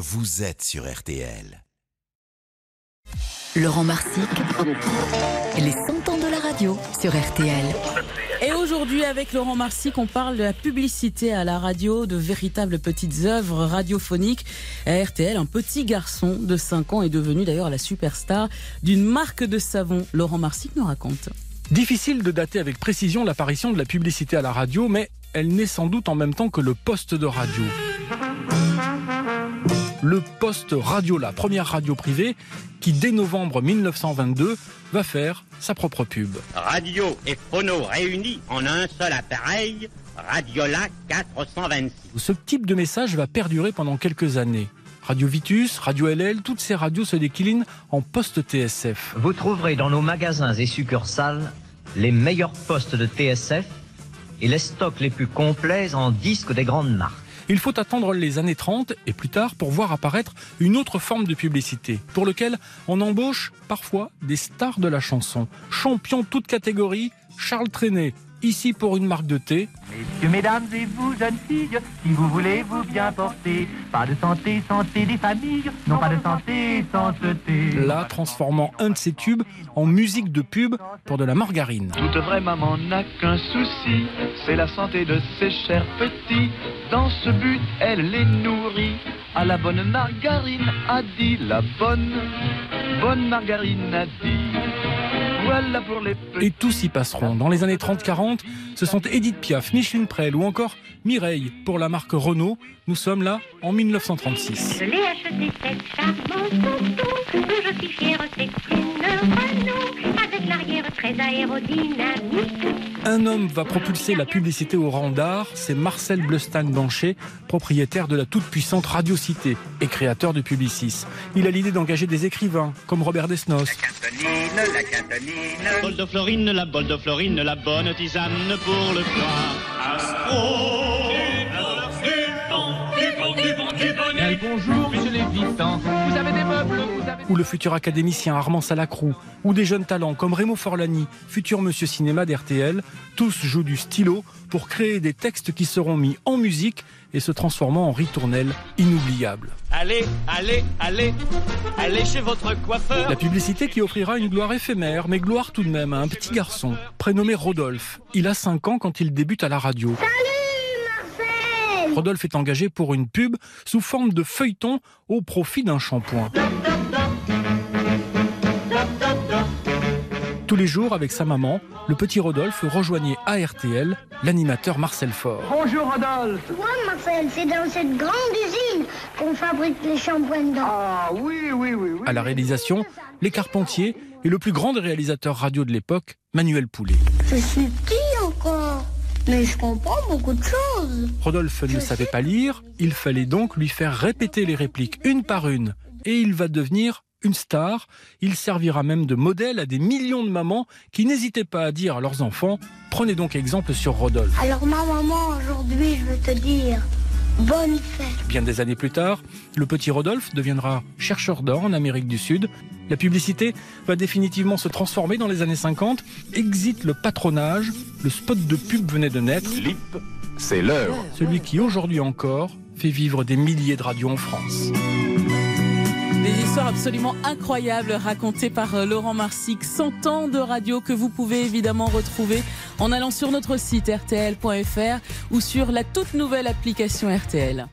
vous êtes sur RTL. Laurent Marsic, les 100 ans de la radio sur RTL. Et aujourd'hui, avec Laurent Marsic, on parle de la publicité à la radio, de véritables petites œuvres radiophoniques. À RTL, un petit garçon de 5 ans est devenu d'ailleurs la superstar d'une marque de savon. Laurent Marsic nous raconte. Difficile de dater avec précision l'apparition de la publicité à la radio, mais elle naît sans doute en même temps que le poste de radio. Le poste radio, la première radio privée, qui dès novembre 1922 va faire sa propre pub. Radio et phono réunis en un seul appareil, Radiola 426. Ce type de message va perdurer pendant quelques années. Radio Vitus, Radio LL, toutes ces radios se déclinent en poste TSF. Vous trouverez dans nos magasins et succursales les meilleurs postes de TSF et les stocks les plus complets en disques des grandes marques. Il faut attendre les années 30 et plus tard pour voir apparaître une autre forme de publicité, pour lequel on embauche parfois des stars de la chanson. Champion toute catégorie, Charles Trenet, ici pour une marque de thé. Messieurs, mesdames et vous, jeunes filles, si vous voulez vous bien porter, pas de santé, santé des familles, non pas de santé, santé. Là, transformant un de ses tubes en musique de pub pour de la margarine. Toute vraie maman n'a qu'un souci, c'est la santé de ses chers petits. Dans ce but, elle les nourrit. À la bonne margarine, a dit la bonne, bonne margarine a dit. Voilà pour les petits. Et tous y passeront. Dans les années 30-40, ce sont Edith Piaf, Micheline Prel ou encore Mireille pour la marque Renault. Nous sommes là en 1936. Je l'ai acheté cette charmante auto, dont je suis fière, c'est une Renault, avec l'arrière très aérodynamique. Un homme va propulser la publicité au rang d'art, c'est Marcel Bleustein-Bancher, propriétaire de la toute-puissante Radio Cité et créateur de Publicis. Il a l'idée d'engager des écrivains comme Robert Desnos, Cantonine, la cantonine. Bol de Florine, la bol de Florine, la bonne tisane pour le foie. Astro, bonjour, monsieur Lévitan. Vous avez des meubles, vous avez ou le futur académicien Armand Salacrou, ou des jeunes talents comme Remo Forlani, futur monsieur cinéma d'RTL, tous jouent du stylo pour créer des textes qui seront mis en musique et se transformant en ritournelles inoubliables. Allez, allez, allez, allez chez votre coiffeur. La publicité qui offrira une gloire éphémère, mais gloire tout de même à un petit garçon, prénommé Rodolphe. Il a 5 ans quand il débute à la radio. Rodolphe est engagé pour une pub sous forme de feuilleton au profit d'un shampoing. Tous les jours, avec sa maman, le petit Rodolphe rejoignait à RTL l'animateur Marcel Faure. Bonjour Rodolphe. Ouais, Marcel, c'est dans cette grande usine qu'on fabrique les shampoings dedans. Ah oui, oui, oui, oui. À la réalisation, les Carpentiers et le plus grand des réalisateurs radio de l'époque, Manuel Poulet. Je suis petit encore, mais je comprends beaucoup de choses. Rodolphe ne savait pas lire, il fallait donc lui faire répéter les répliques une par une, et il va devenir une star. Il servira même de modèle à des millions de mamans qui n'hésitaient pas à dire à leurs enfants Prenez donc exemple sur Rodolphe. Alors ma maman, aujourd'hui, je veux te dire, bonne fête. Bien des années plus tard, le petit Rodolphe deviendra chercheur d'or en Amérique du Sud. La publicité va définitivement se transformer dans les années 50. Exit le patronage, le spot de pub venait de naître. Lip, c'est l'heure. Celui qui aujourd'hui encore fait vivre des milliers de radios en France. Des histoires absolument incroyables racontées par euh, Laurent Marsic. 100 ans de radio que vous pouvez évidemment retrouver en allant sur notre site rtl.fr ou sur la toute nouvelle application RTL.